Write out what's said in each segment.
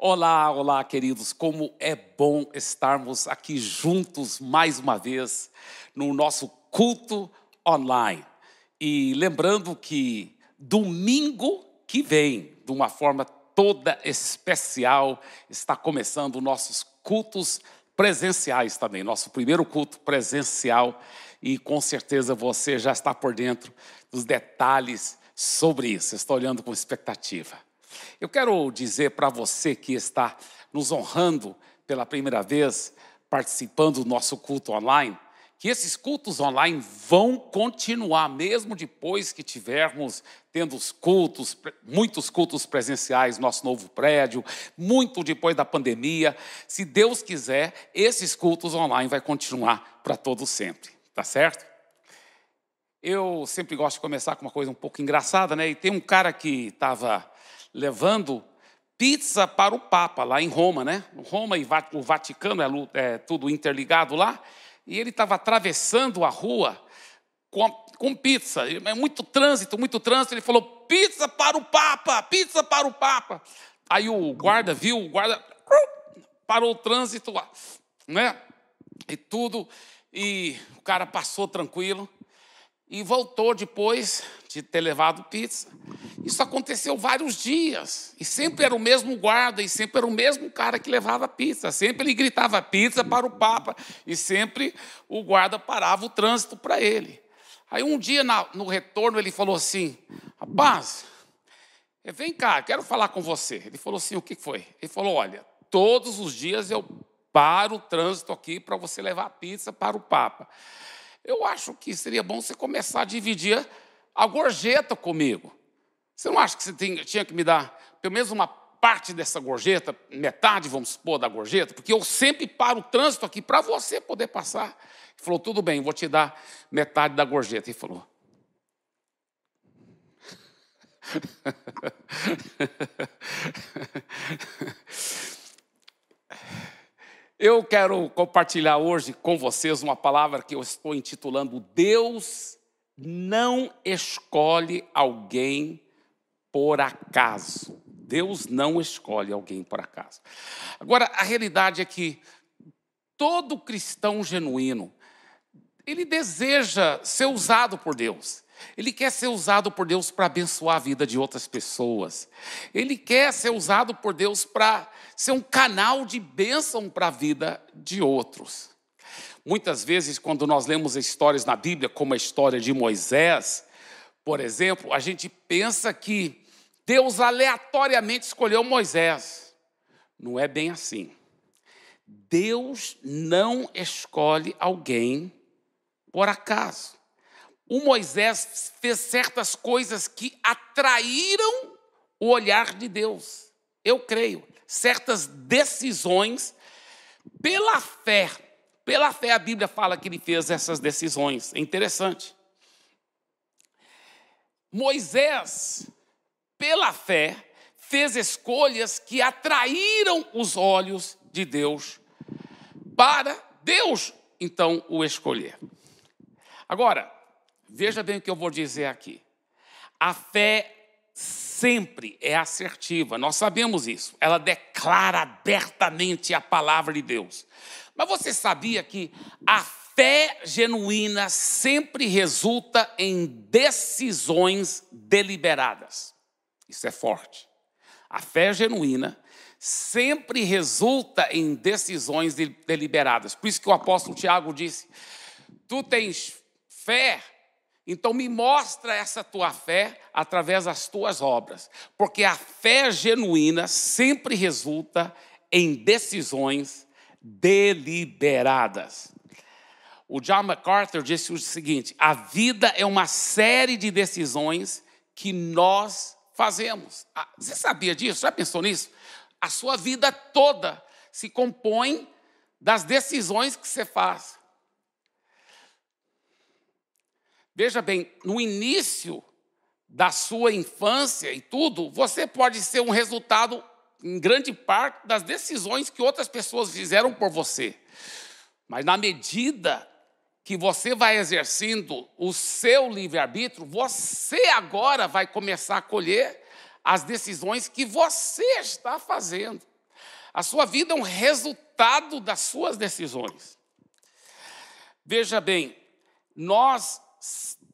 Olá, olá, queridos. Como é bom estarmos aqui juntos mais uma vez no nosso culto online. E lembrando que domingo que vem, de uma forma toda especial, está começando nossos cultos presenciais também, nosso primeiro culto presencial, e com certeza você já está por dentro dos detalhes sobre isso. Estou olhando com expectativa. Eu quero dizer para você que está nos honrando pela primeira vez, participando do nosso culto online, que esses cultos online vão continuar, mesmo depois que tivermos tendo os cultos, muitos cultos presenciais no nosso novo prédio, muito depois da pandemia. Se Deus quiser, esses cultos online vai continuar para todo sempre, tá certo? Eu sempre gosto de começar com uma coisa um pouco engraçada, né? E tem um cara que estava levando pizza para o Papa, lá em Roma, né? Roma e o Vaticano é, é tudo interligado lá. E ele estava atravessando a rua com, com pizza. É muito trânsito, muito trânsito. Ele falou: pizza para o Papa, pizza para o Papa. Aí o guarda viu, o guarda parou o trânsito, né? E tudo. E o cara passou tranquilo e voltou depois de ter levado pizza. Isso aconteceu vários dias. E sempre era o mesmo guarda, e sempre era o mesmo cara que levava pizza. Sempre ele gritava pizza para o Papa. E sempre o guarda parava o trânsito para ele. Aí um dia, no retorno, ele falou assim: Rapaz, vem cá, quero falar com você. Ele falou assim: O que foi? Ele falou: Olha, todos os dias eu paro o trânsito aqui para você levar pizza para o Papa. Eu acho que seria bom você começar a dividir a gorjeta comigo. Você não acha que você tinha que me dar pelo menos uma parte dessa gorjeta, metade, vamos supor, da gorjeta? Porque eu sempre paro o trânsito aqui para você poder passar. Ele falou: tudo bem, vou te dar metade da gorjeta. Ele falou. Eu quero compartilhar hoje com vocês uma palavra que eu estou intitulando Deus não escolhe alguém por acaso. Deus não escolhe alguém por acaso. Agora, a realidade é que todo cristão genuíno, ele deseja ser usado por Deus. Ele quer ser usado por Deus para abençoar a vida de outras pessoas. Ele quer ser usado por Deus para ser um canal de bênção para a vida de outros. Muitas vezes, quando nós lemos histórias na Bíblia, como a história de Moisés, por exemplo, a gente pensa que Deus aleatoriamente escolheu Moisés. Não é bem assim. Deus não escolhe alguém por acaso o Moisés fez certas coisas que atraíram o olhar de Deus. Eu creio, certas decisões pela fé. Pela fé a Bíblia fala que ele fez essas decisões. É interessante. Moisés, pela fé, fez escolhas que atraíram os olhos de Deus para Deus então o escolher. Agora, Veja bem o que eu vou dizer aqui. A fé sempre é assertiva, nós sabemos isso. Ela declara abertamente a palavra de Deus. Mas você sabia que a fé genuína sempre resulta em decisões deliberadas? Isso é forte. A fé genuína sempre resulta em decisões deliberadas. Por isso que o apóstolo Tiago disse: Tu tens fé então me mostra essa tua fé através das tuas obras, porque a fé genuína sempre resulta em decisões deliberadas. O John MacArthur disse o seguinte: a vida é uma série de decisões que nós fazemos. Ah, você sabia disso? Já pensou nisso? A sua vida toda se compõe das decisões que você faz. Veja bem, no início da sua infância e tudo, você pode ser um resultado, em grande parte, das decisões que outras pessoas fizeram por você. Mas na medida que você vai exercendo o seu livre-arbítrio, você agora vai começar a colher as decisões que você está fazendo. A sua vida é um resultado das suas decisões. Veja bem, nós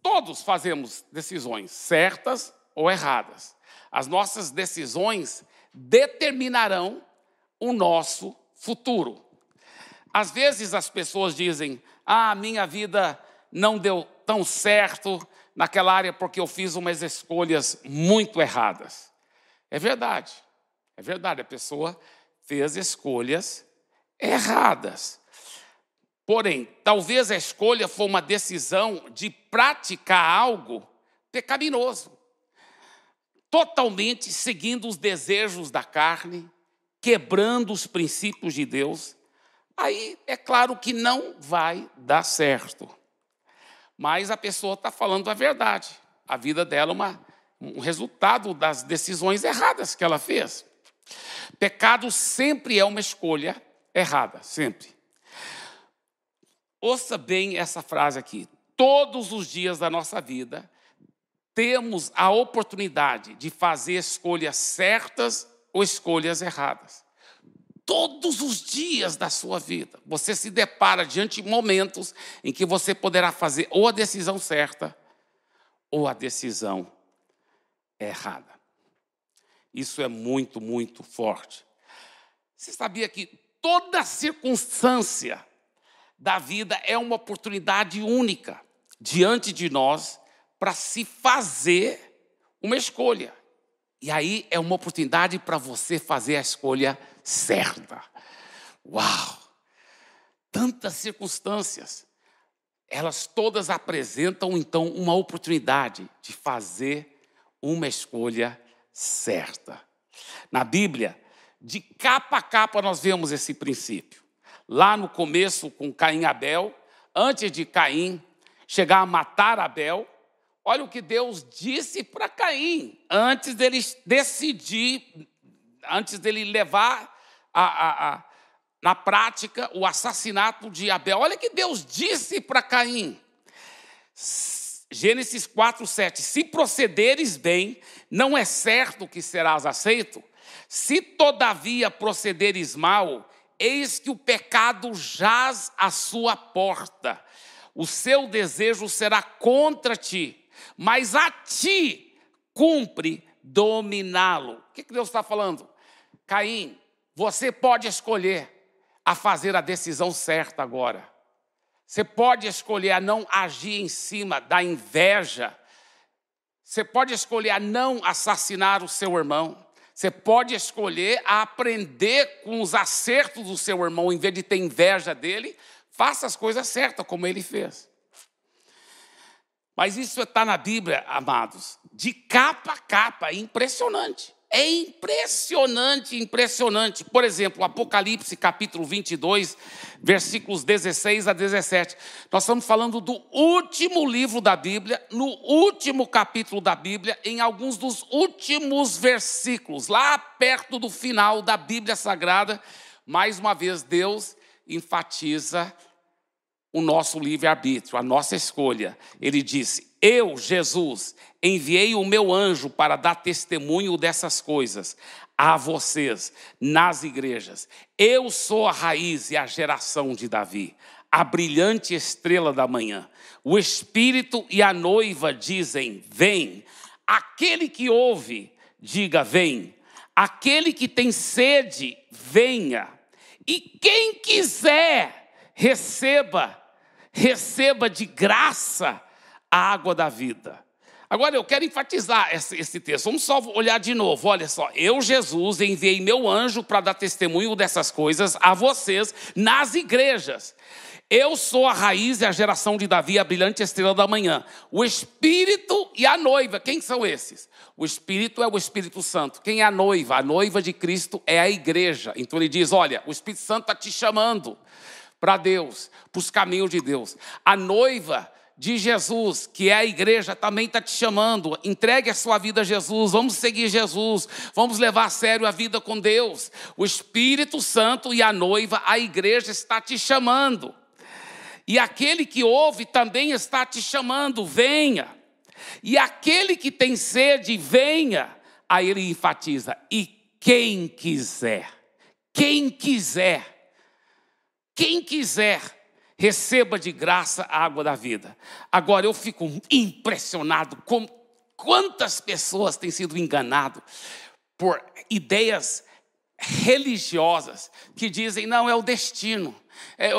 todos fazemos decisões certas ou erradas. As nossas decisões determinarão o nosso futuro. Às vezes as pessoas dizem: "Ah, minha vida não deu tão certo naquela área porque eu fiz umas escolhas muito erradas". É verdade. É verdade, a pessoa fez escolhas erradas. Porém, talvez a escolha foi uma decisão de praticar algo pecaminoso, totalmente seguindo os desejos da carne, quebrando os princípios de Deus. Aí é claro que não vai dar certo. Mas a pessoa está falando a verdade. A vida dela é uma, um resultado das decisões erradas que ela fez. Pecado sempre é uma escolha errada, sempre. Ouça bem essa frase aqui. Todos os dias da nossa vida, temos a oportunidade de fazer escolhas certas ou escolhas erradas. Todos os dias da sua vida, você se depara diante de momentos em que você poderá fazer ou a decisão certa ou a decisão errada. Isso é muito, muito forte. Você sabia que toda circunstância da vida é uma oportunidade única diante de nós para se fazer uma escolha. E aí é uma oportunidade para você fazer a escolha certa. Uau! Tantas circunstâncias, elas todas apresentam então uma oportunidade de fazer uma escolha certa. Na Bíblia, de capa a capa nós vemos esse princípio lá no começo com Caim e Abel, antes de Caim chegar a matar Abel, olha o que Deus disse para Caim, antes dele decidir, antes dele levar a, a, a, na prática o assassinato de Abel. Olha o que Deus disse para Caim. Gênesis 4, 7. Se procederes bem, não é certo que serás aceito. Se todavia procederes mal, eis que o pecado jaz à sua porta. O seu desejo será contra ti, mas a ti cumpre dominá-lo. O que Deus está falando? Caim, você pode escolher a fazer a decisão certa agora. Você pode escolher a não agir em cima da inveja. Você pode escolher a não assassinar o seu irmão. Você pode escolher a aprender com os acertos do seu irmão, em vez de ter inveja dele, faça as coisas certas, como ele fez. Mas isso está na Bíblia, amados, de capa a capa, é impressionante. É impressionante, impressionante. Por exemplo, Apocalipse capítulo 22, versículos 16 a 17. Nós estamos falando do último livro da Bíblia, no último capítulo da Bíblia, em alguns dos últimos versículos, lá perto do final da Bíblia Sagrada. Mais uma vez, Deus enfatiza o nosso livre-arbítrio, a nossa escolha. Ele disse: Eu, Jesus, enviei o meu anjo para dar testemunho dessas coisas a vocês nas igrejas. Eu sou a raiz e a geração de Davi, a brilhante estrela da manhã. O Espírito e a noiva dizem: Vem. Aquele que ouve, diga: Vem. Aquele que tem sede, venha. E quem quiser, receba receba de graça a água da vida. Agora eu quero enfatizar esse, esse, texto. Vamos só olhar de novo. Olha só, eu, Jesus, enviei meu anjo para dar testemunho dessas coisas a vocês nas igrejas. Eu sou a raiz e a geração de Davi, a brilhante estrela da manhã. O Espírito e a noiva, quem são esses? O Espírito é o Espírito Santo. Quem é a noiva? A noiva de Cristo é a igreja. Então ele diz: Olha, o Espírito Santo está te chamando para Deus, para os caminhos de Deus. A noiva de Jesus, que é a igreja, também está te chamando. Entregue a sua vida a Jesus, vamos seguir Jesus, vamos levar a sério a vida com Deus. O Espírito Santo e a noiva, a igreja está te chamando. E aquele que ouve também está te chamando, venha. E aquele que tem sede, venha. Aí ele enfatiza: e quem quiser, Quem quiser, quem quiser, receba de graça a água da vida. Agora eu fico impressionado com quantas pessoas têm sido enganadas por ideias religiosas que dizem, não, é o destino. É,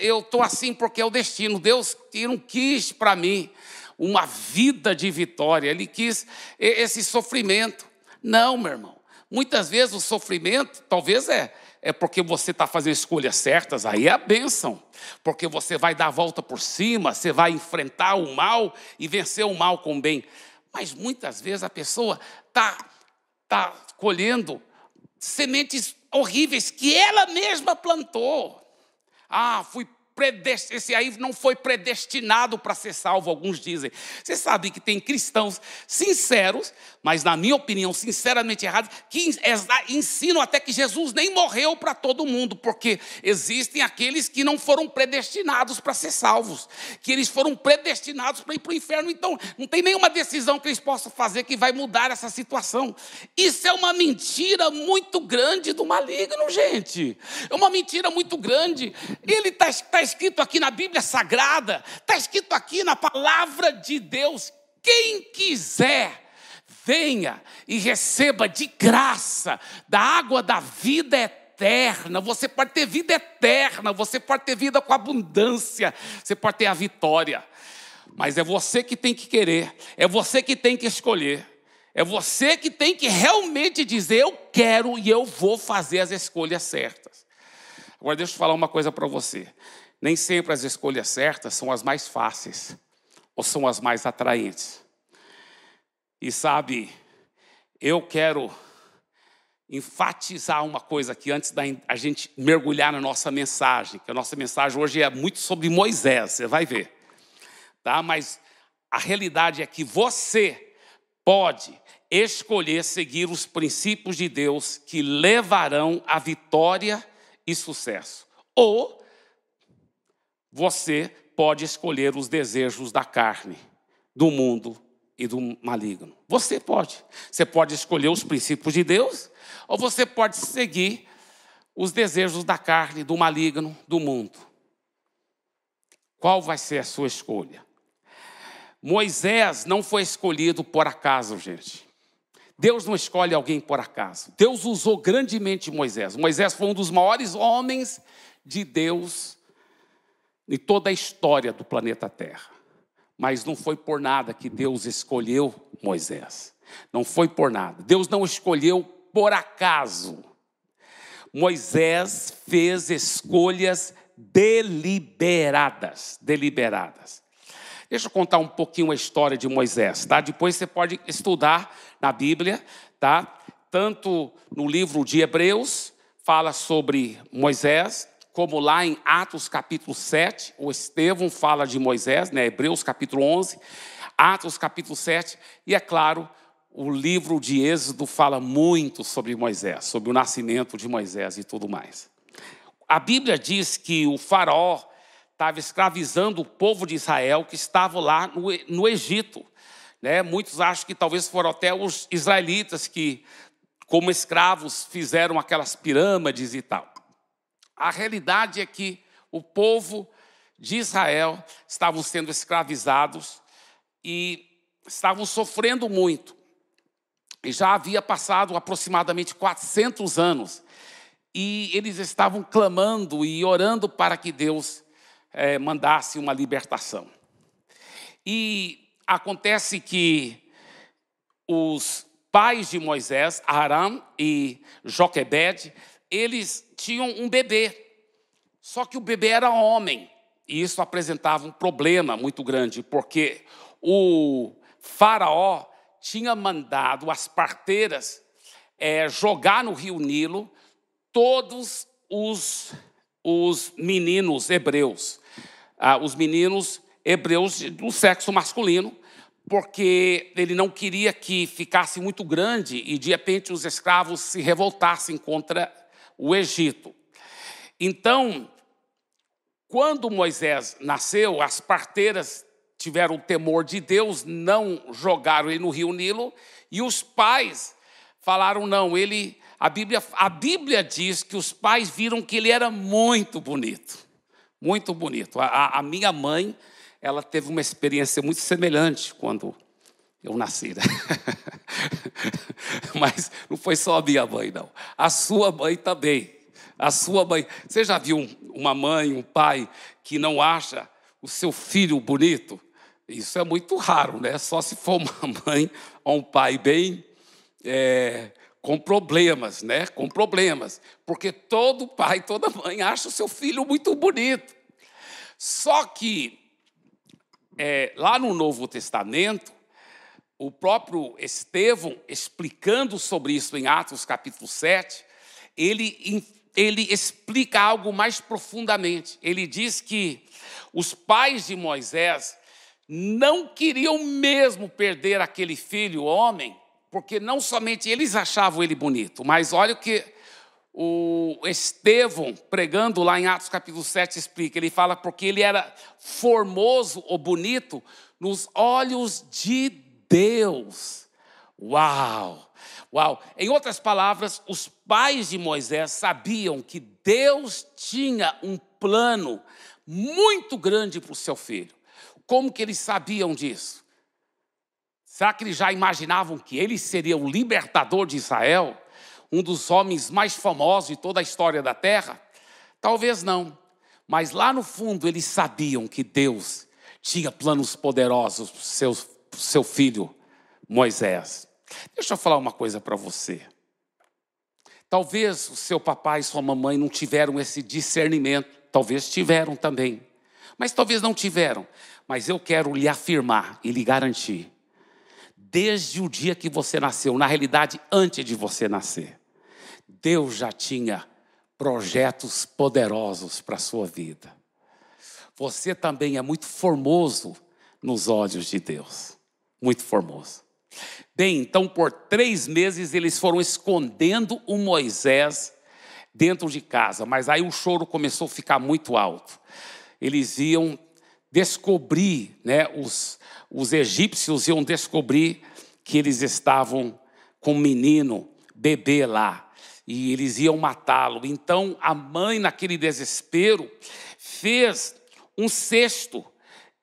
eu estou assim porque é o destino. Deus não quis para mim uma vida de vitória, Ele quis esse sofrimento. Não, meu irmão. Muitas vezes o sofrimento, talvez é, é porque você está fazendo escolhas certas, aí é a bênção. Porque você vai dar a volta por cima, você vai enfrentar o mal e vencer o mal com o bem. Mas muitas vezes a pessoa está tá colhendo sementes horríveis que ela mesma plantou. Ah, fui esse aí não foi predestinado para ser salvo, alguns dizem. Você sabe que tem cristãos sinceros, mas na minha opinião, sinceramente errados, que ensinam até que Jesus nem morreu para todo mundo, porque existem aqueles que não foram predestinados para ser salvos, que eles foram predestinados para ir para o inferno, então não tem nenhuma decisão que eles possam fazer que vai mudar essa situação. Isso é uma mentira muito grande do maligno, gente. É uma mentira muito grande. Ele está tá escrito aqui na Bíblia Sagrada, está escrito aqui na palavra de Deus. Quem quiser, venha e receba de graça da água da vida eterna. Você pode ter vida eterna, você pode ter vida com abundância, você pode ter a vitória. Mas é você que tem que querer, é você que tem que escolher. É você que tem que realmente dizer: eu quero e eu vou fazer as escolhas certas. Agora, deixa eu falar uma coisa para você. Nem sempre as escolhas certas são as mais fáceis ou são as mais atraentes. E sabe, eu quero enfatizar uma coisa aqui antes da a gente mergulhar na nossa mensagem, que a nossa mensagem hoje é muito sobre Moisés, você vai ver. Tá? Mas a realidade é que você pode escolher seguir os princípios de Deus que levarão à vitória e sucesso. Ou você pode escolher os desejos da carne, do mundo e do maligno. Você pode. Você pode escolher os princípios de Deus, ou você pode seguir os desejos da carne, do maligno, do mundo. Qual vai ser a sua escolha? Moisés não foi escolhido por acaso, gente. Deus não escolhe alguém por acaso. Deus usou grandemente Moisés. Moisés foi um dos maiores homens de Deus em toda a história do planeta Terra. Mas não foi por nada que Deus escolheu Moisés. Não foi por nada. Deus não escolheu por acaso. Moisés fez escolhas deliberadas, deliberadas. Deixa eu contar um pouquinho a história de Moisés, tá? Depois você pode estudar na Bíblia, tá? Tanto no livro de Hebreus fala sobre Moisés, como lá em Atos capítulo 7, o Estevão fala de Moisés, né? Hebreus capítulo 11, Atos capítulo 7, e é claro, o livro de Êxodo fala muito sobre Moisés, sobre o nascimento de Moisés e tudo mais. A Bíblia diz que o faraó estava escravizando o povo de Israel que estava lá no, no Egito. Né? Muitos acham que talvez foram até os israelitas que, como escravos, fizeram aquelas pirâmides e tal. A realidade é que o povo de Israel estavam sendo escravizados e estavam sofrendo muito. E já havia passado aproximadamente 400 anos. E eles estavam clamando e orando para que Deus é, mandasse uma libertação. E acontece que os pais de Moisés, Aram e Joquebed, eles tinham um bebê. Só que o bebê era homem. E isso apresentava um problema muito grande, porque o faraó tinha mandado as parteiras é, jogar no rio Nilo todos os, os meninos hebreus, ah, os meninos hebreus do sexo masculino, porque ele não queria que ficasse muito grande e de repente os escravos se revoltassem contra o Egito. Então, quando Moisés nasceu, as parteiras tiveram temor de Deus, não jogaram ele no rio Nilo, e os pais falaram: não, ele a Bíblia, a Bíblia diz que os pais viram que ele era muito bonito, muito bonito. A, a minha mãe, ela teve uma experiência muito semelhante quando eu nasci. Né? Mas não foi só a minha mãe, não. A sua mãe também. A sua mãe. Você já viu uma mãe, um pai que não acha o seu filho bonito? Isso é muito raro, né? Só se for uma mãe ou um pai bem é, com problemas, né? Com problemas. Porque todo pai, toda mãe acha o seu filho muito bonito. Só que é, lá no Novo Testamento, o próprio Estevão, explicando sobre isso em Atos capítulo 7, ele, ele explica algo mais profundamente. Ele diz que os pais de Moisés não queriam mesmo perder aquele filho homem, porque não somente eles achavam ele bonito, mas olha o que o Estevão, pregando lá em Atos capítulo 7, explica. Ele fala porque ele era formoso ou bonito nos olhos de Deus. Uau! Uau! Em outras palavras, os pais de Moisés sabiam que Deus tinha um plano muito grande para o seu filho. Como que eles sabiam disso? Será que eles já imaginavam que ele seria o libertador de Israel? Um dos homens mais famosos de toda a história da terra? Talvez não. Mas lá no fundo eles sabiam que Deus tinha planos poderosos para o seu, seu filho Moisés. Deixa eu falar uma coisa para você. Talvez o seu papai e sua mamãe não tiveram esse discernimento, talvez tiveram também, mas talvez não tiveram. Mas eu quero lhe afirmar e lhe garantir, desde o dia que você nasceu, na realidade, antes de você nascer, Deus já tinha projetos poderosos para a sua vida. Você também é muito formoso nos olhos de Deus. Muito formoso. Bem, então por três meses eles foram escondendo o Moisés dentro de casa, mas aí o choro começou a ficar muito alto. Eles iam descobrir, né, os, os egípcios iam descobrir que eles estavam com um menino, bebê lá, e eles iam matá-lo. Então a mãe, naquele desespero, fez um cesto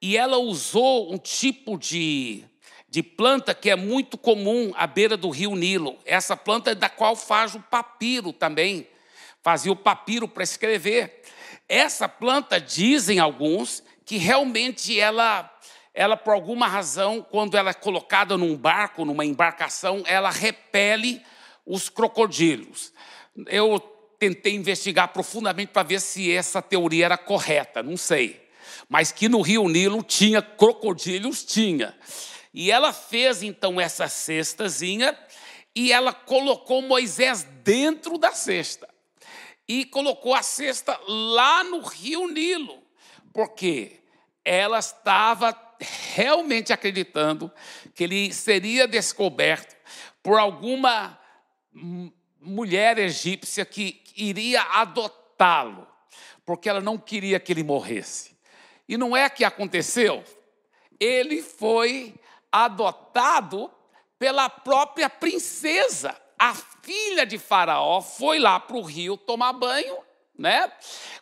e ela usou um tipo de, de planta que é muito comum à beira do rio Nilo. Essa planta é da qual faz o papiro também. Fazia o papiro para escrever. Essa planta, dizem alguns, que realmente ela, ela por alguma razão, quando ela é colocada num barco, numa embarcação, ela repele os crocodilos. Eu tentei investigar profundamente para ver se essa teoria era correta, não sei. Mas que no Rio Nilo tinha crocodilos, tinha. E ela fez então essa cestazinha e ela colocou Moisés dentro da cesta. E colocou a cesta lá no Rio Nilo. Porque ela estava realmente acreditando que ele seria descoberto por alguma mulher egípcia que iria adotá-lo, porque ela não queria que ele morresse. E não é que aconteceu? Ele foi adotado pela própria princesa. A filha de Faraó foi lá para o rio tomar banho, né?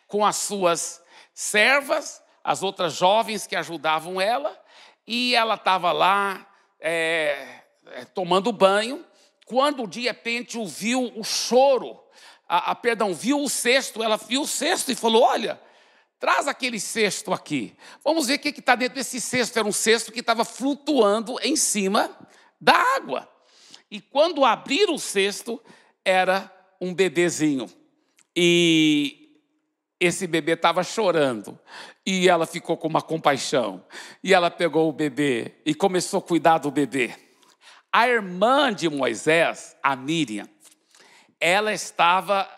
Com as suas servas, as outras jovens que ajudavam ela, e ela estava lá é, é, tomando banho, quando de repente ouviu o choro, a, a, perdão, viu o cesto, ela viu o cesto e falou: Olha, traz aquele cesto aqui. Vamos ver o que está dentro desse cesto. Era um cesto que estava flutuando em cima da água. E quando abriram o cesto, era um bebezinho. E esse bebê estava chorando e ela ficou com uma compaixão. E ela pegou o bebê e começou a cuidar do bebê. A irmã de Moisés, a Miriam, ela estava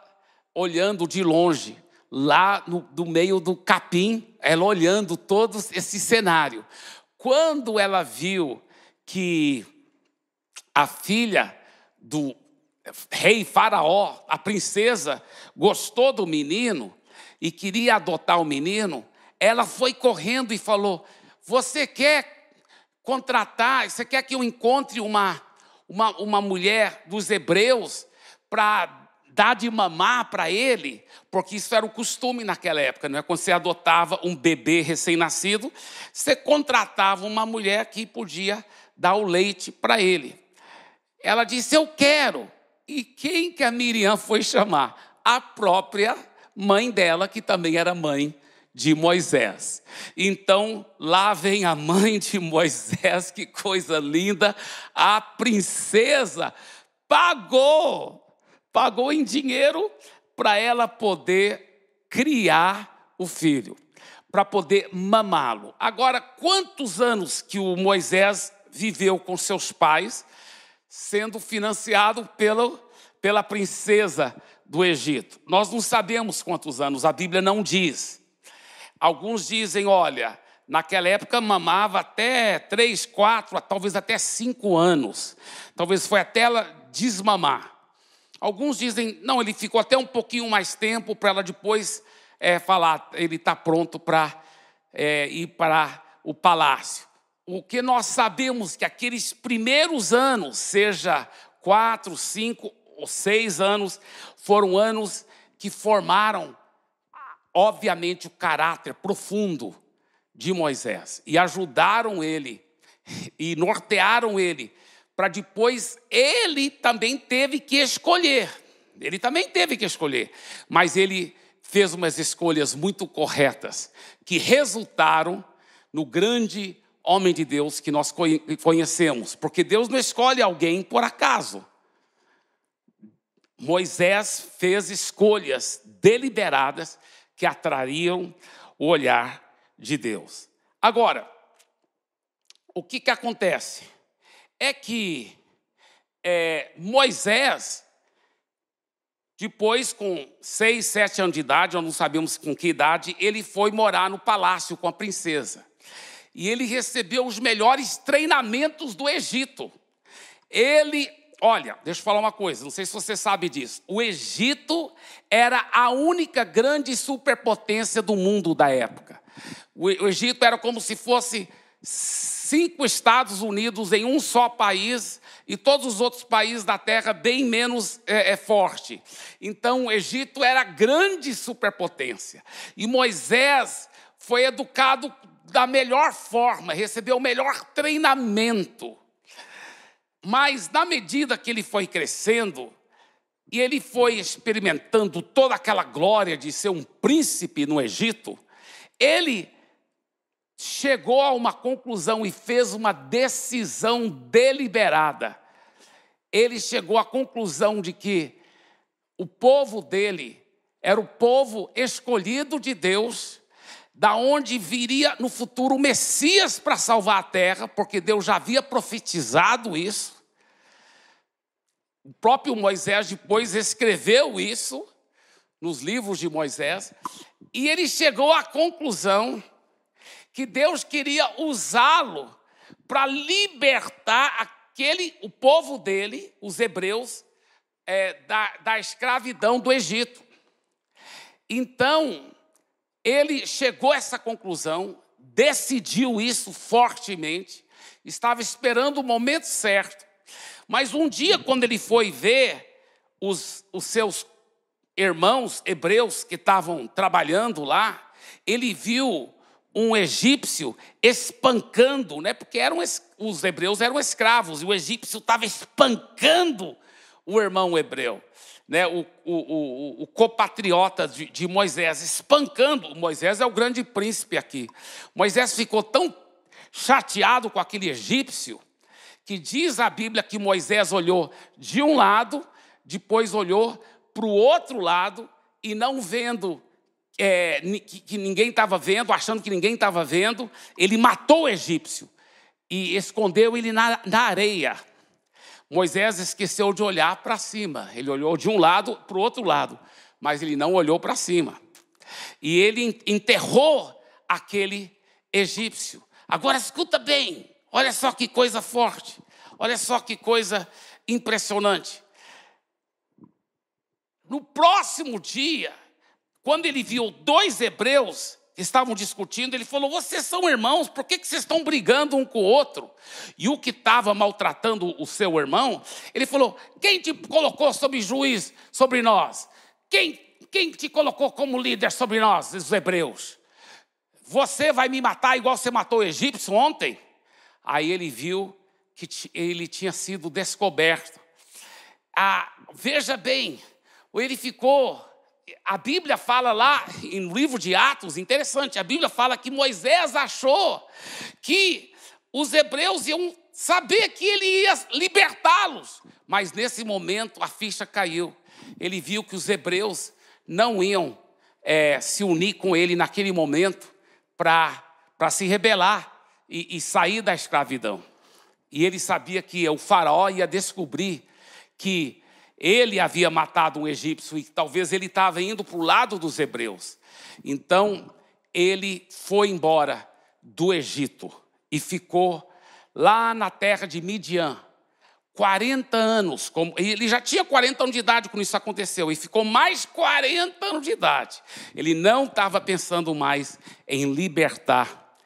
olhando de longe, lá no, no meio do capim, ela olhando todo esse cenário. Quando ela viu que a filha do rei Faraó, a princesa, gostou do menino, e queria adotar o menino, ela foi correndo e falou: Você quer contratar, você quer que eu encontre uma, uma, uma mulher dos hebreus para dar de mamar para ele, porque isso era o costume naquela época, não é? Quando você adotava um bebê recém-nascido, você contratava uma mulher que podia dar o leite para ele. Ela disse: Eu quero. E quem que a Miriam foi chamar? A própria mãe dela, que também era mãe de Moisés. Então, lá vem a mãe de Moisés, que coisa linda, a princesa pagou pagou em dinheiro para ela poder criar o filho, para poder mamá-lo. Agora, quantos anos que o Moisés viveu com seus pais, sendo financiado pelo, pela princesa do Egito? Nós não sabemos quantos anos, a Bíblia não diz. Alguns dizem, olha, naquela época mamava até três, quatro, talvez até cinco anos. Talvez foi até ela desmamar. Alguns dizem, não, ele ficou até um pouquinho mais tempo para ela depois é, falar, ele está pronto para é, ir para o palácio. O que nós sabemos que aqueles primeiros anos, seja quatro, cinco ou seis anos, foram anos que formaram, obviamente, o caráter profundo de Moisés e ajudaram ele e nortearam ele para depois ele também teve que escolher. Ele também teve que escolher, mas ele fez umas escolhas muito corretas que resultaram no grande homem de Deus que nós conhecemos, porque Deus não escolhe alguém por acaso. Moisés fez escolhas deliberadas que atrariam o olhar de Deus. Agora, o que, que acontece? É que é, Moisés, depois, com seis, sete anos de idade, nós não sabemos com que idade, ele foi morar no palácio com a princesa. E ele recebeu os melhores treinamentos do Egito. Ele, olha, deixa eu falar uma coisa, não sei se você sabe disso. O Egito era a única grande superpotência do mundo da época. O Egito era como se fosse cinco Estados Unidos em um só país e todos os outros países da Terra bem menos é, é, forte. Então, o Egito era grande superpotência. E Moisés foi educado da melhor forma, recebeu o melhor treinamento. Mas, na medida que ele foi crescendo, e ele foi experimentando toda aquela glória de ser um príncipe no Egito, ele chegou a uma conclusão e fez uma decisão deliberada. Ele chegou à conclusão de que o povo dele era o povo escolhido de Deus, da onde viria no futuro o Messias para salvar a terra, porque Deus já havia profetizado isso. O próprio Moisés depois escreveu isso nos livros de Moisés, e ele chegou à conclusão que Deus queria usá-lo para libertar aquele, o povo dele, os hebreus, é, da, da escravidão do Egito. Então, ele chegou a essa conclusão, decidiu isso fortemente, estava esperando o momento certo. Mas um dia, quando ele foi ver os, os seus irmãos hebreus que estavam trabalhando lá, ele viu um egípcio espancando, né? porque eram, os hebreus eram escravos, e o egípcio estava espancando o irmão hebreu, né? o, o, o, o copatriota de, de Moisés, espancando. Moisés é o grande príncipe aqui. Moisés ficou tão chateado com aquele egípcio, que diz a Bíblia que Moisés olhou de um lado, depois olhou para o outro lado, e não vendo é, que, que ninguém estava vendo, achando que ninguém estava vendo, ele matou o egípcio e escondeu ele na, na areia. Moisés esqueceu de olhar para cima, ele olhou de um lado para o outro lado, mas ele não olhou para cima. E ele enterrou aquele egípcio. Agora escuta bem, olha só que coisa forte, olha só que coisa impressionante. No próximo dia, quando ele viu dois hebreus que estavam discutindo, ele falou: Vocês são irmãos, por que, que vocês estão brigando um com o outro? E o que estava maltratando o seu irmão, ele falou: Quem te colocou sobre juiz sobre nós? Quem, quem te colocou como líder sobre nós, os hebreus? Você vai me matar igual você matou o egípcio ontem? Aí ele viu que ele tinha sido descoberto. Ah, veja bem, ele ficou. A Bíblia fala lá, em livro de Atos, interessante, a Bíblia fala que Moisés achou que os hebreus iam saber que ele ia libertá-los, mas nesse momento a ficha caiu. Ele viu que os hebreus não iam é, se unir com ele naquele momento para se rebelar e, e sair da escravidão. E ele sabia que o faraó ia descobrir que ele havia matado um egípcio e talvez ele estava indo para o lado dos hebreus. Então, ele foi embora do Egito e ficou lá na terra de Midian. 40 anos, ele já tinha 40 anos de idade quando isso aconteceu, e ficou mais 40 anos de idade. Ele não estava pensando mais em libertar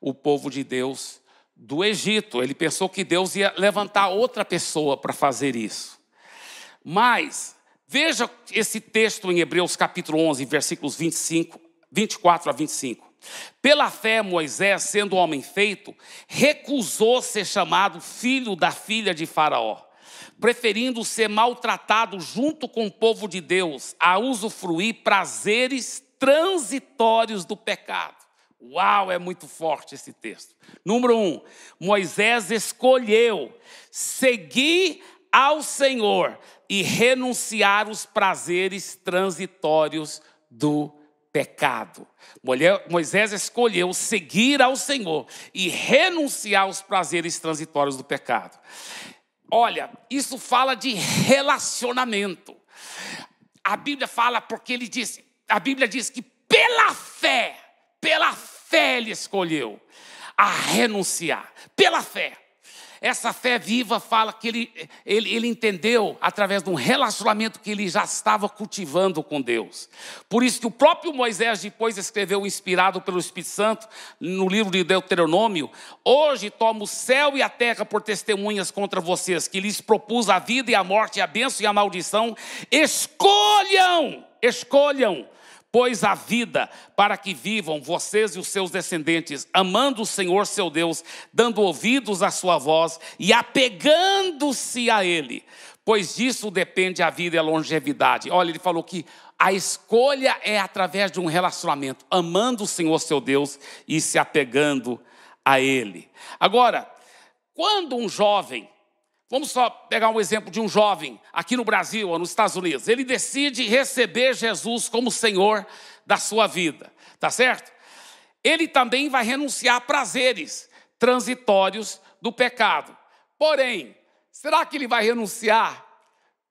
o povo de Deus do Egito. Ele pensou que Deus ia levantar outra pessoa para fazer isso. Mas, veja esse texto em Hebreus capítulo 11, versículos 25, 24 a 25. Pela fé, Moisés, sendo homem feito, recusou ser chamado filho da filha de Faraó, preferindo ser maltratado junto com o povo de Deus, a usufruir prazeres transitórios do pecado. Uau, é muito forte esse texto. Número um, Moisés escolheu seguir ao Senhor e renunciar os prazeres transitórios do pecado. Moisés escolheu seguir ao Senhor e renunciar aos prazeres transitórios do pecado. Olha, isso fala de relacionamento. A Bíblia fala porque ele diz, a Bíblia diz que pela fé, pela fé ele escolheu a renunciar, pela fé. Essa fé viva fala que ele, ele, ele entendeu através de um relacionamento que ele já estava cultivando com Deus. Por isso que o próprio Moisés depois escreveu, inspirado pelo Espírito Santo, no livro de Deuteronômio: Hoje tomo o céu e a terra por testemunhas contra vocês, que lhes propus a vida e a morte, a bênção e a maldição. Escolham, escolham pois a vida, para que vivam vocês e os seus descendentes, amando o Senhor seu Deus, dando ouvidos à sua voz e apegando-se a Ele, pois disso depende a vida e a longevidade. Olha, ele falou que a escolha é através de um relacionamento, amando o Senhor seu Deus e se apegando a Ele. Agora, quando um jovem Vamos só pegar um exemplo de um jovem aqui no Brasil ou nos Estados Unidos. Ele decide receber Jesus como Senhor da sua vida, tá certo? Ele também vai renunciar a prazeres transitórios do pecado. Porém, será que ele vai renunciar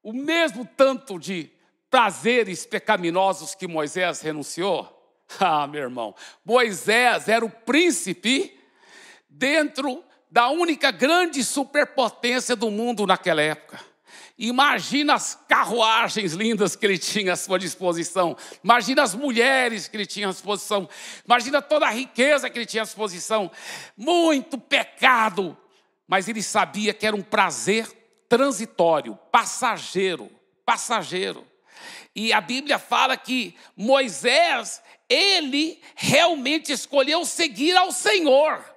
o mesmo tanto de prazeres pecaminosos que Moisés renunciou? Ah, meu irmão, Moisés era o príncipe dentro da única grande superpotência do mundo naquela época. Imagina as carruagens lindas que ele tinha à sua disposição. Imagina as mulheres que ele tinha à disposição. Imagina toda a riqueza que ele tinha à disposição. Muito pecado. Mas ele sabia que era um prazer transitório, passageiro, passageiro. E a Bíblia fala que Moisés, ele realmente escolheu seguir ao Senhor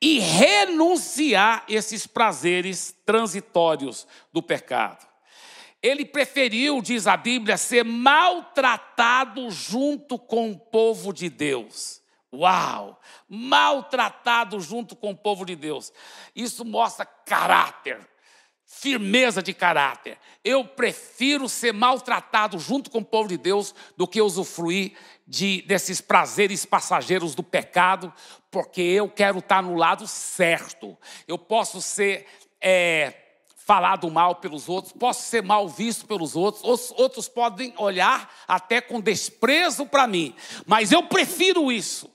e renunciar esses prazeres transitórios do pecado. Ele preferiu, diz a Bíblia, ser maltratado junto com o povo de Deus. Uau! Maltratado junto com o povo de Deus. Isso mostra caráter, firmeza de caráter. Eu prefiro ser maltratado junto com o povo de Deus do que usufruir de, desses prazeres passageiros do pecado, porque eu quero estar no lado certo. Eu posso ser é, falado mal pelos outros, posso ser mal visto pelos outros, os outros podem olhar até com desprezo para mim, mas eu prefiro isso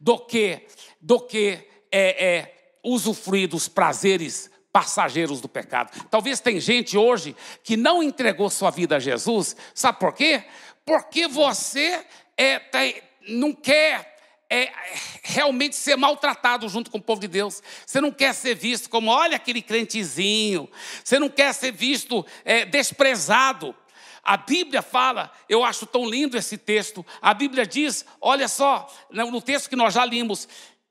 do que, do que é, é, usufruir dos prazeres passageiros do pecado. Talvez tem gente hoje que não entregou sua vida a Jesus, sabe por quê? Porque você é, tá, não quer é, realmente ser maltratado junto com o povo de Deus. Você não quer ser visto como, olha aquele crentezinho. Você não quer ser visto é, desprezado. A Bíblia fala, eu acho tão lindo esse texto. A Bíblia diz, olha só, no texto que nós já limos,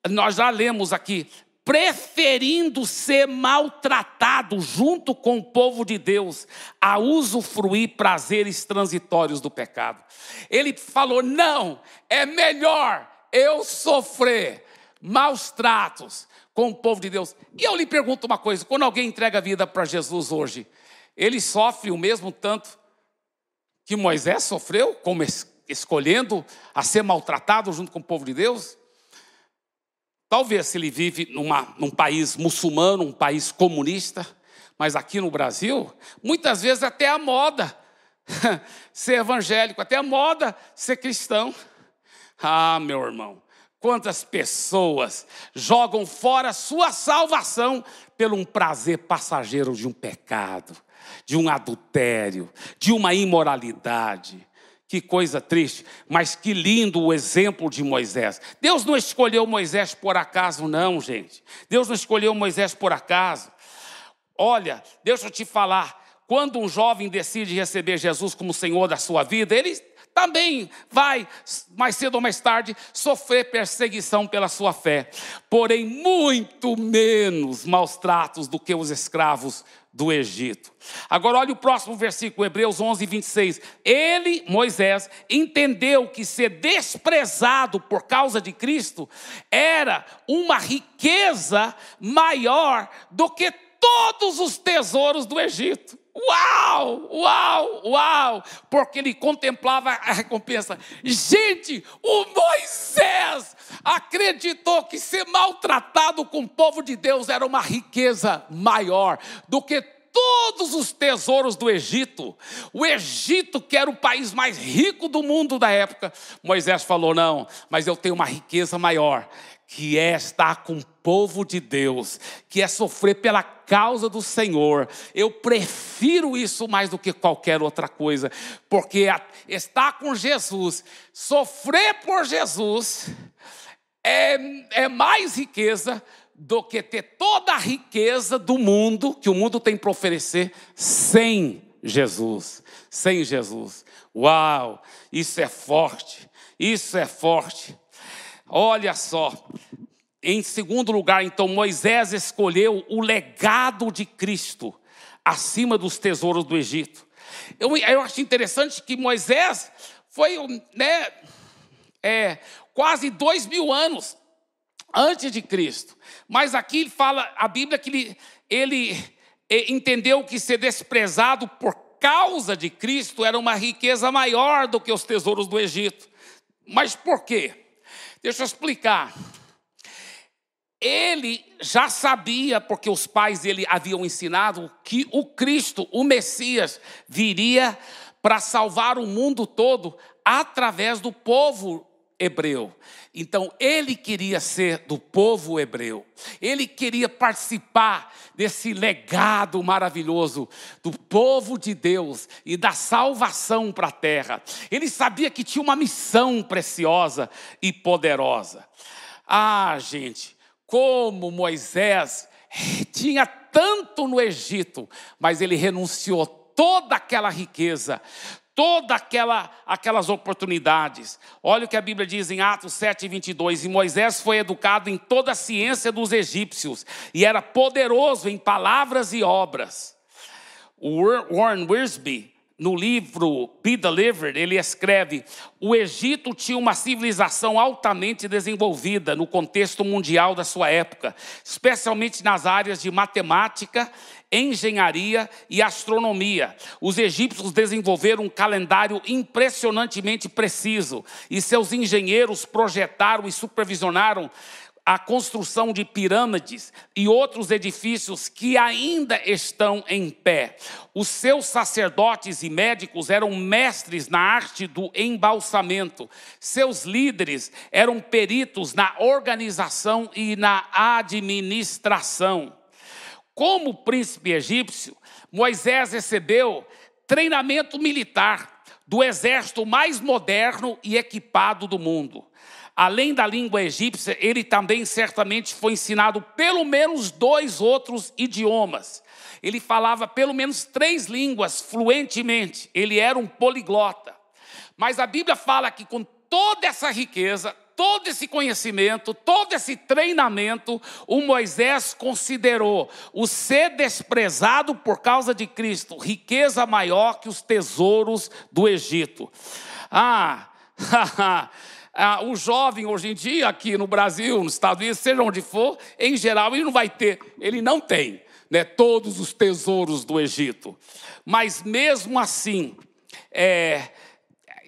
nós já lemos aqui, preferindo ser maltratado junto com o povo de Deus a usufruir prazeres transitórios do pecado. Ele falou: não, é melhor eu sofrer maus tratos com o povo de Deus. E eu lhe pergunto uma coisa: quando alguém entrega a vida para Jesus hoje, ele sofre o mesmo tanto que Moisés sofreu, como escolhendo a ser maltratado junto com o povo de Deus? Talvez se ele vive numa, num país muçulmano, um país comunista, mas aqui no Brasil, muitas vezes até a moda ser evangélico, até a moda ser cristão. Ah, meu irmão, quantas pessoas jogam fora sua salvação pelo um prazer passageiro de um pecado, de um adultério, de uma imoralidade. Que coisa triste, mas que lindo o exemplo de Moisés. Deus não escolheu Moisés por acaso, não, gente. Deus não escolheu Moisés por acaso. Olha, deixa eu te falar. Quando um jovem decide receber Jesus como Senhor da sua vida, ele também vai, mais cedo ou mais tarde, sofrer perseguição pela sua fé. Porém, muito menos maus tratos do que os escravos do Egito. Agora, olha o próximo versículo, Hebreus 11, 26. Ele, Moisés, entendeu que ser desprezado por causa de Cristo era uma riqueza maior do que todos os tesouros do Egito. Uau, uau, uau, porque ele contemplava a recompensa. Gente, o Moisés acreditou que ser maltratado com o povo de Deus era uma riqueza maior do que todos os tesouros do Egito. O Egito, que era o país mais rico do mundo da época, Moisés falou: não, mas eu tenho uma riqueza maior que é estar com o povo de Deus, que é sofrer pela causa do Senhor. Eu prefiro isso mais do que qualquer outra coisa, porque estar com Jesus, sofrer por Jesus, é, é mais riqueza do que ter toda a riqueza do mundo, que o mundo tem para oferecer, sem Jesus. Sem Jesus. Uau, isso é forte, isso é forte. Olha só, em segundo lugar, então, Moisés escolheu o legado de Cristo acima dos tesouros do Egito. Eu, eu acho interessante que Moisés foi né, é, quase dois mil anos antes de Cristo. Mas aqui fala, a Bíblia, que ele, ele é, entendeu que ser desprezado por causa de Cristo era uma riqueza maior do que os tesouros do Egito. Mas por quê? Deixa eu explicar. Ele já sabia, porque os pais dele haviam ensinado, que o Cristo, o Messias, viria para salvar o mundo todo através do povo hebreu. Então, ele queria ser do povo hebreu. Ele queria participar desse legado maravilhoso do povo de Deus e da salvação para a terra. Ele sabia que tinha uma missão preciosa e poderosa. Ah, gente, como Moisés tinha tanto no Egito, mas ele renunciou toda aquela riqueza, todas aquela, aquelas oportunidades. Olha o que a Bíblia diz em Atos 7, 22. E Moisés foi educado em toda a ciência dos egípcios e era poderoso em palavras e obras. O Warren Wiersbe, no livro Be Delivered, ele escreve: o Egito tinha uma civilização altamente desenvolvida no contexto mundial da sua época, especialmente nas áreas de matemática engenharia e astronomia. Os egípcios desenvolveram um calendário impressionantemente preciso e seus engenheiros projetaram e supervisionaram a construção de pirâmides e outros edifícios que ainda estão em pé. Os seus sacerdotes e médicos eram mestres na arte do embalsamento. Seus líderes eram peritos na organização e na administração. Como príncipe egípcio, Moisés recebeu treinamento militar. do exército mais moderno e equipado do mundo. Além da língua egípcia, ele também certamente foi ensinado pelo menos dois outros idiomas. Ele falava pelo menos três línguas fluentemente. Ele era um poliglota. Mas a Bíblia fala que com toda essa riqueza, todo esse conhecimento, todo esse treinamento, o Moisés considerou o ser desprezado por causa de Cristo riqueza maior que os tesouros do Egito. Ah, ah, o jovem hoje em dia, aqui no Brasil, nos Estados Unidos, seja onde for, em geral, ele não vai ter, ele não tem né, todos os tesouros do Egito. Mas mesmo assim, é,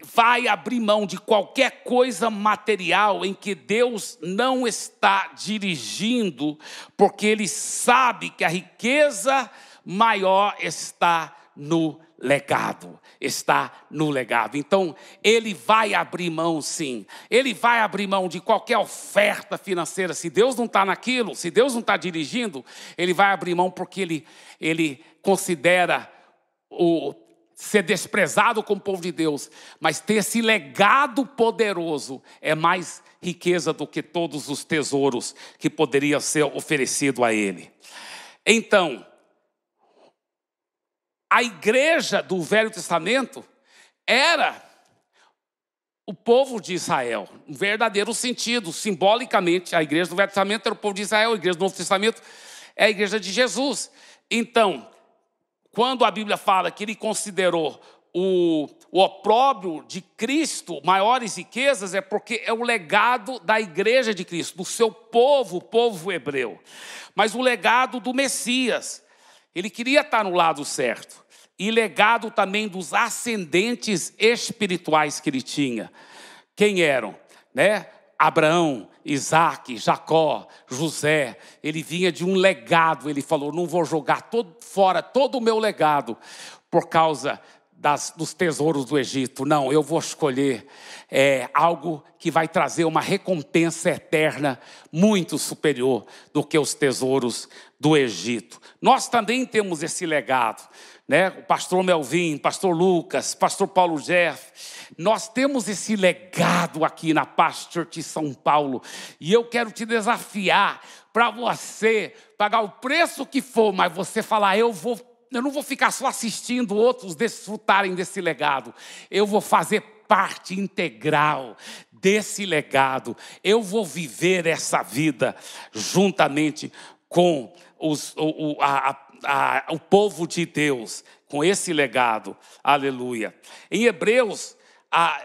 vai abrir mão de qualquer coisa material em que Deus não está dirigindo, porque Ele sabe que a riqueza maior está no legado, está no legado. Então, ele vai abrir mão, sim. Ele vai abrir mão de qualquer oferta financeira. Se Deus não está naquilo, se Deus não está dirigindo, ele vai abrir mão porque ele, ele considera o ser desprezado como povo de Deus, mas ter esse legado poderoso é mais riqueza do que todos os tesouros que poderia ser oferecido a ele. Então, a igreja do Velho Testamento era o povo de Israel, no verdadeiro sentido, simbolicamente, a igreja do Velho Testamento era o povo de Israel, a igreja do Novo Testamento é a igreja de Jesus. Então, quando a Bíblia fala que ele considerou o, o opróbrio de Cristo maiores riquezas, é porque é o legado da igreja de Cristo, do seu povo, povo hebreu. Mas o legado do Messias, ele queria estar no lado certo. E legado também dos ascendentes espirituais que ele tinha. Quem eram? Né? Abraão, Isaac, Jacó, José, ele vinha de um legado. Ele falou: não vou jogar todo, fora todo o meu legado por causa das, dos tesouros do Egito. Não, eu vou escolher é, algo que vai trazer uma recompensa eterna muito superior do que os tesouros do Egito. Nós também temos esse legado. Né? O pastor Melvin, pastor Lucas, pastor Paulo Jeff, nós temos esse legado aqui na Church de São Paulo, e eu quero te desafiar para você pagar o preço que for, mas você falar, eu vou eu não vou ficar só assistindo outros desfrutarem desse legado. Eu vou fazer parte integral desse legado. Eu vou viver essa vida juntamente com os, o, a, a, o povo de Deus, com esse legado. Aleluia. Em Hebreus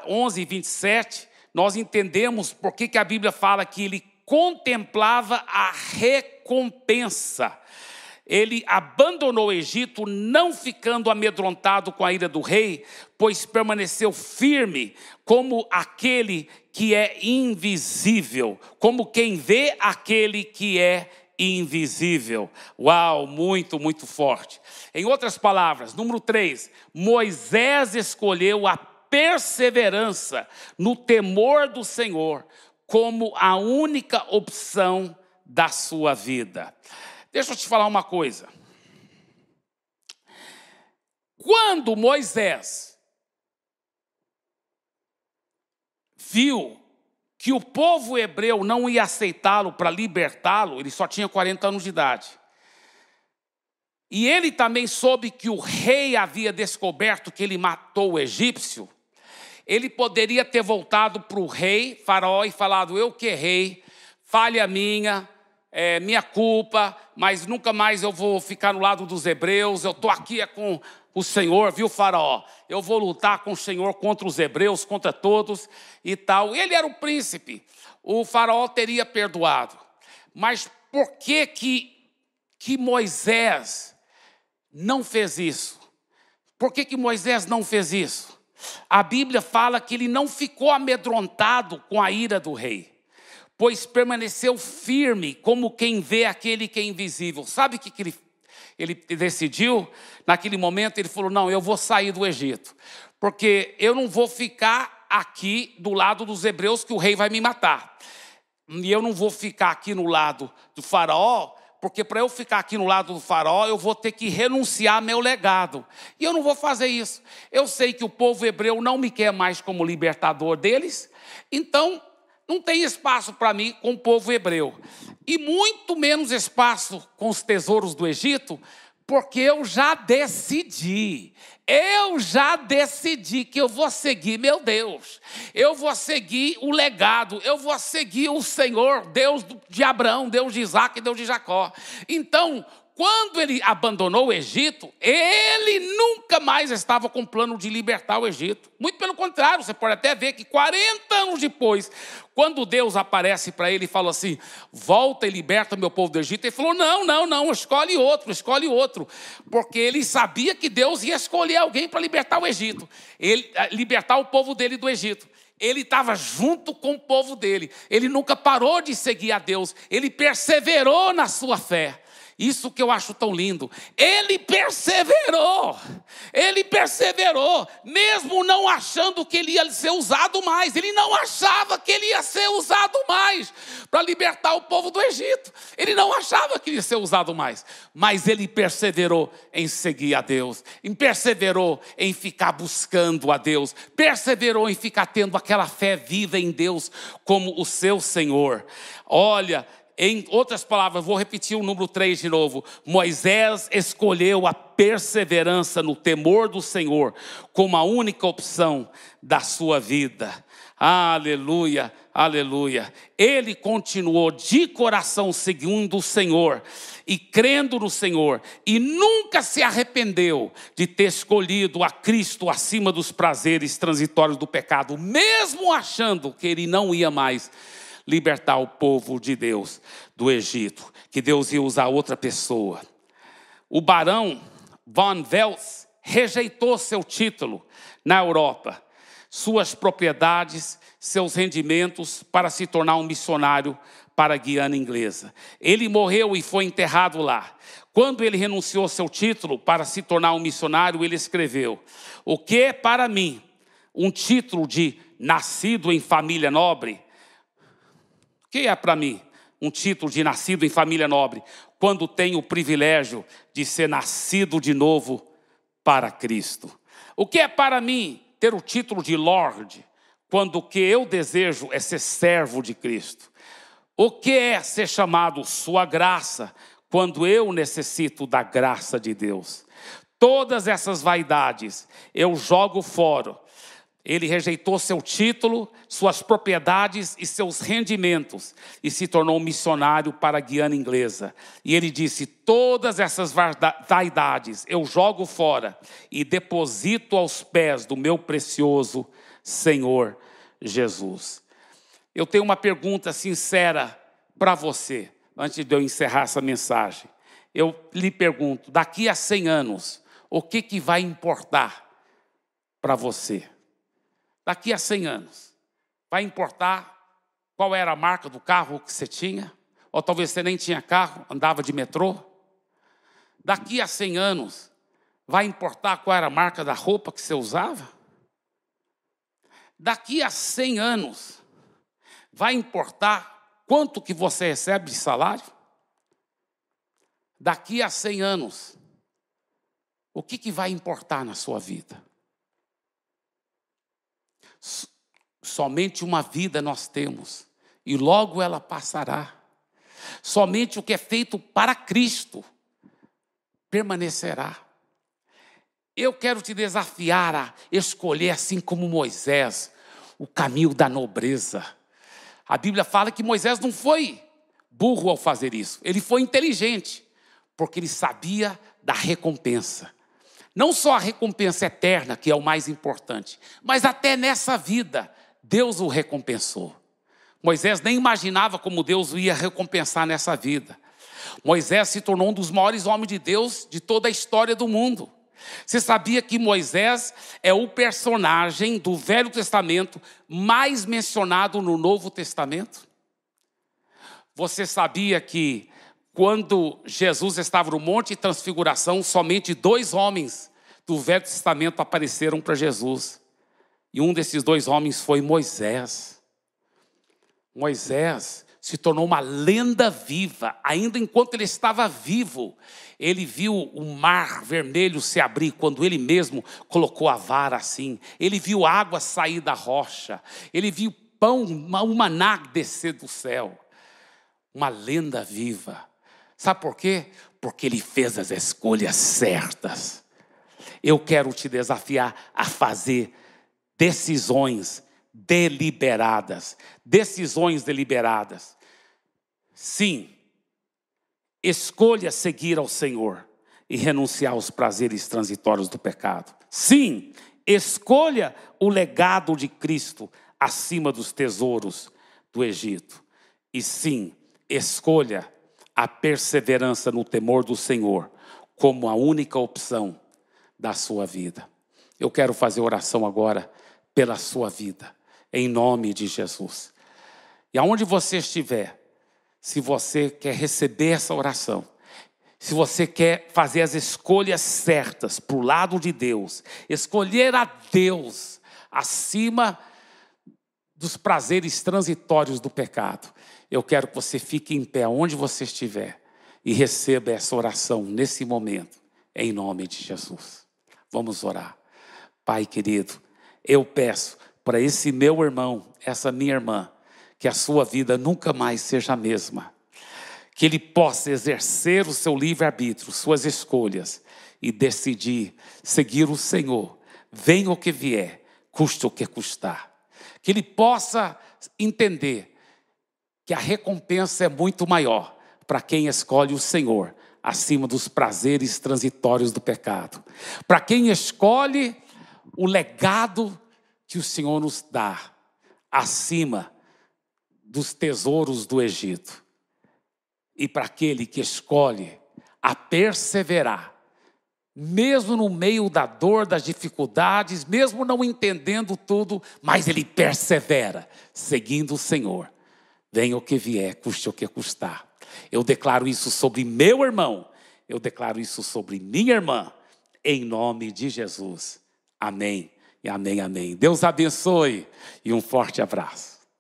11, 27, nós entendemos por que a Bíblia fala que ele contemplava a recompensa ele abandonou o Egito, não ficando amedrontado com a ira do rei, pois permaneceu firme como aquele que é invisível, como quem vê aquele que é invisível. Uau, muito, muito forte. Em outras palavras, número 3, Moisés escolheu a perseverança no temor do Senhor como a única opção da sua vida. Deixa eu te falar uma coisa. Quando Moisés viu que o povo hebreu não ia aceitá-lo para libertá-lo, ele só tinha 40 anos de idade. E ele também soube que o rei havia descoberto que ele matou o egípcio. Ele poderia ter voltado para o rei, Faraó, e falado: Eu que errei, falha minha, é minha culpa, mas nunca mais eu vou ficar no lado dos hebreus, eu estou aqui é com o Senhor, viu, Faraó? Eu vou lutar com o Senhor contra os hebreus, contra todos e tal. Ele era o príncipe, o Faraó teria perdoado. Mas por que que, que Moisés não fez isso? Por que, que Moisés não fez isso? A Bíblia fala que ele não ficou amedrontado com a ira do rei pois permaneceu firme como quem vê aquele que é invisível. Sabe o que, ele, ele decidiu? Naquele momento ele falou: Não, eu vou sair do Egito, porque eu não vou ficar aqui do lado dos hebreus que o rei vai me matar. E eu não vou ficar aqui no lado do faraó, porque para eu ficar aqui no lado do faraó, eu vou ter que renunciar meu legado. E eu não vou fazer isso. Eu sei que o povo hebreu não me quer mais como libertador deles, então não tem espaço para mim com o povo hebreu. E muito menos espaço com os tesouros do Egito, porque eu já decidi. Eu já decidi que eu vou seguir meu Deus. Eu vou seguir o legado. Eu vou seguir o Senhor, Deus de Abraão, Deus de Isaac e Deus de Jacó. Então, quando ele abandonou o Egito, ele nunca mais estava com plano de libertar o Egito. Muito pelo contrário, você pode até ver que 40 anos depois, quando Deus aparece para ele e fala assim: volta e liberta o meu povo do Egito, ele falou: não, não, não, escolhe outro, escolhe outro. Porque ele sabia que Deus ia escolher alguém para libertar o Egito, ele, eh, libertar o povo dele do Egito ele estava junto com o povo dele. Ele nunca parou de seguir a Deus. Ele perseverou na sua fé. Isso que eu acho tão lindo. Ele perseverou. Ele perseverou, mesmo não achando que ele ia ser usado mais. Ele não achava que ele ia ser usado mais para libertar o povo do Egito. Ele não achava que ia ser usado mais. Mas ele perseverou em seguir a Deus. E perseverou em ficar buscando a Deus. Perseverou em ficar tendo aquela fé viva em Deus como o seu Senhor. Olha, em outras palavras, vou repetir o número 3 de novo. Moisés escolheu a perseverança no temor do Senhor como a única opção da sua vida. Aleluia, aleluia. Ele continuou de coração seguindo o Senhor e crendo no Senhor, e nunca se arrependeu de ter escolhido a Cristo acima dos prazeres transitórios do pecado, mesmo achando que ele não ia mais libertar o povo de Deus do Egito, que Deus ia usar outra pessoa. O barão Van Vels rejeitou seu título na Europa, suas propriedades, seus rendimentos para se tornar um missionário para a Guiana Inglesa. Ele morreu e foi enterrado lá. Quando ele renunciou seu título para se tornar um missionário, ele escreveu: O que é para mim um título de nascido em família nobre que é para mim um título de nascido em família nobre, quando tenho o privilégio de ser nascido de novo para Cristo? O que é para mim ter o título de Lord, quando o que eu desejo é ser servo de Cristo? O que é ser chamado Sua graça, quando eu necessito da graça de Deus? Todas essas vaidades eu jogo fora ele rejeitou seu título, suas propriedades e seus rendimentos e se tornou missionário para a Guiana Inglesa. E ele disse: Todas essas vaidades eu jogo fora e deposito aos pés do meu precioso Senhor Jesus. Eu tenho uma pergunta sincera para você, antes de eu encerrar essa mensagem. Eu lhe pergunto: daqui a 100 anos, o que, que vai importar para você? Daqui a 100 anos, vai importar qual era a marca do carro que você tinha? Ou talvez você nem tinha carro, andava de metrô? Daqui a 100 anos, vai importar qual era a marca da roupa que você usava? Daqui a 100 anos, vai importar quanto que você recebe de salário? Daqui a 100 anos, o que, que vai importar na sua vida? Somente uma vida nós temos e logo ela passará. Somente o que é feito para Cristo permanecerá. Eu quero te desafiar a escolher, assim como Moisés, o caminho da nobreza. A Bíblia fala que Moisés não foi burro ao fazer isso, ele foi inteligente, porque ele sabia da recompensa. Não só a recompensa eterna, que é o mais importante, mas até nessa vida, Deus o recompensou. Moisés nem imaginava como Deus o ia recompensar nessa vida. Moisés se tornou um dos maiores homens de Deus de toda a história do mundo. Você sabia que Moisés é o personagem do Velho Testamento mais mencionado no Novo Testamento? Você sabia que quando Jesus estava no Monte de Transfiguração, somente dois homens do Velho Testamento apareceram para Jesus. E um desses dois homens foi Moisés. Moisés se tornou uma lenda viva. Ainda enquanto ele estava vivo, ele viu o mar vermelho se abrir quando ele mesmo colocou a vara assim. Ele viu água sair da rocha. Ele viu pão, o maná descer do céu. Uma lenda viva. Sabe por quê? Porque ele fez as escolhas certas. Eu quero te desafiar a fazer decisões deliberadas. Decisões deliberadas. Sim, escolha seguir ao Senhor e renunciar aos prazeres transitórios do pecado. Sim, escolha o legado de Cristo acima dos tesouros do Egito. E sim, escolha a perseverança no temor do Senhor como a única opção da sua vida. Eu quero fazer oração agora pela sua vida, em nome de Jesus. E aonde você estiver, se você quer receber essa oração, se você quer fazer as escolhas certas para o lado de Deus, escolher a Deus acima dos prazeres transitórios do pecado, eu quero que você fique em pé onde você estiver e receba essa oração nesse momento, em nome de Jesus. Vamos orar. Pai querido, eu peço para esse meu irmão, essa minha irmã, que a sua vida nunca mais seja a mesma. Que ele possa exercer o seu livre-arbítrio, suas escolhas e decidir seguir o Senhor, venha o que vier, custe o que custar. Que ele possa entender que a recompensa é muito maior para quem escolhe o Senhor acima dos prazeres transitórios do pecado. Para quem escolhe o legado que o Senhor nos dá acima dos tesouros do Egito. E para aquele que escolhe a perseverar, mesmo no meio da dor, das dificuldades, mesmo não entendendo tudo, mas ele persevera, seguindo o Senhor. Venha o que vier, custe o que custar. Eu declaro isso sobre meu irmão, eu declaro isso sobre minha irmã, em nome de Jesus. Amém e amém, amém. Deus abençoe e um forte abraço.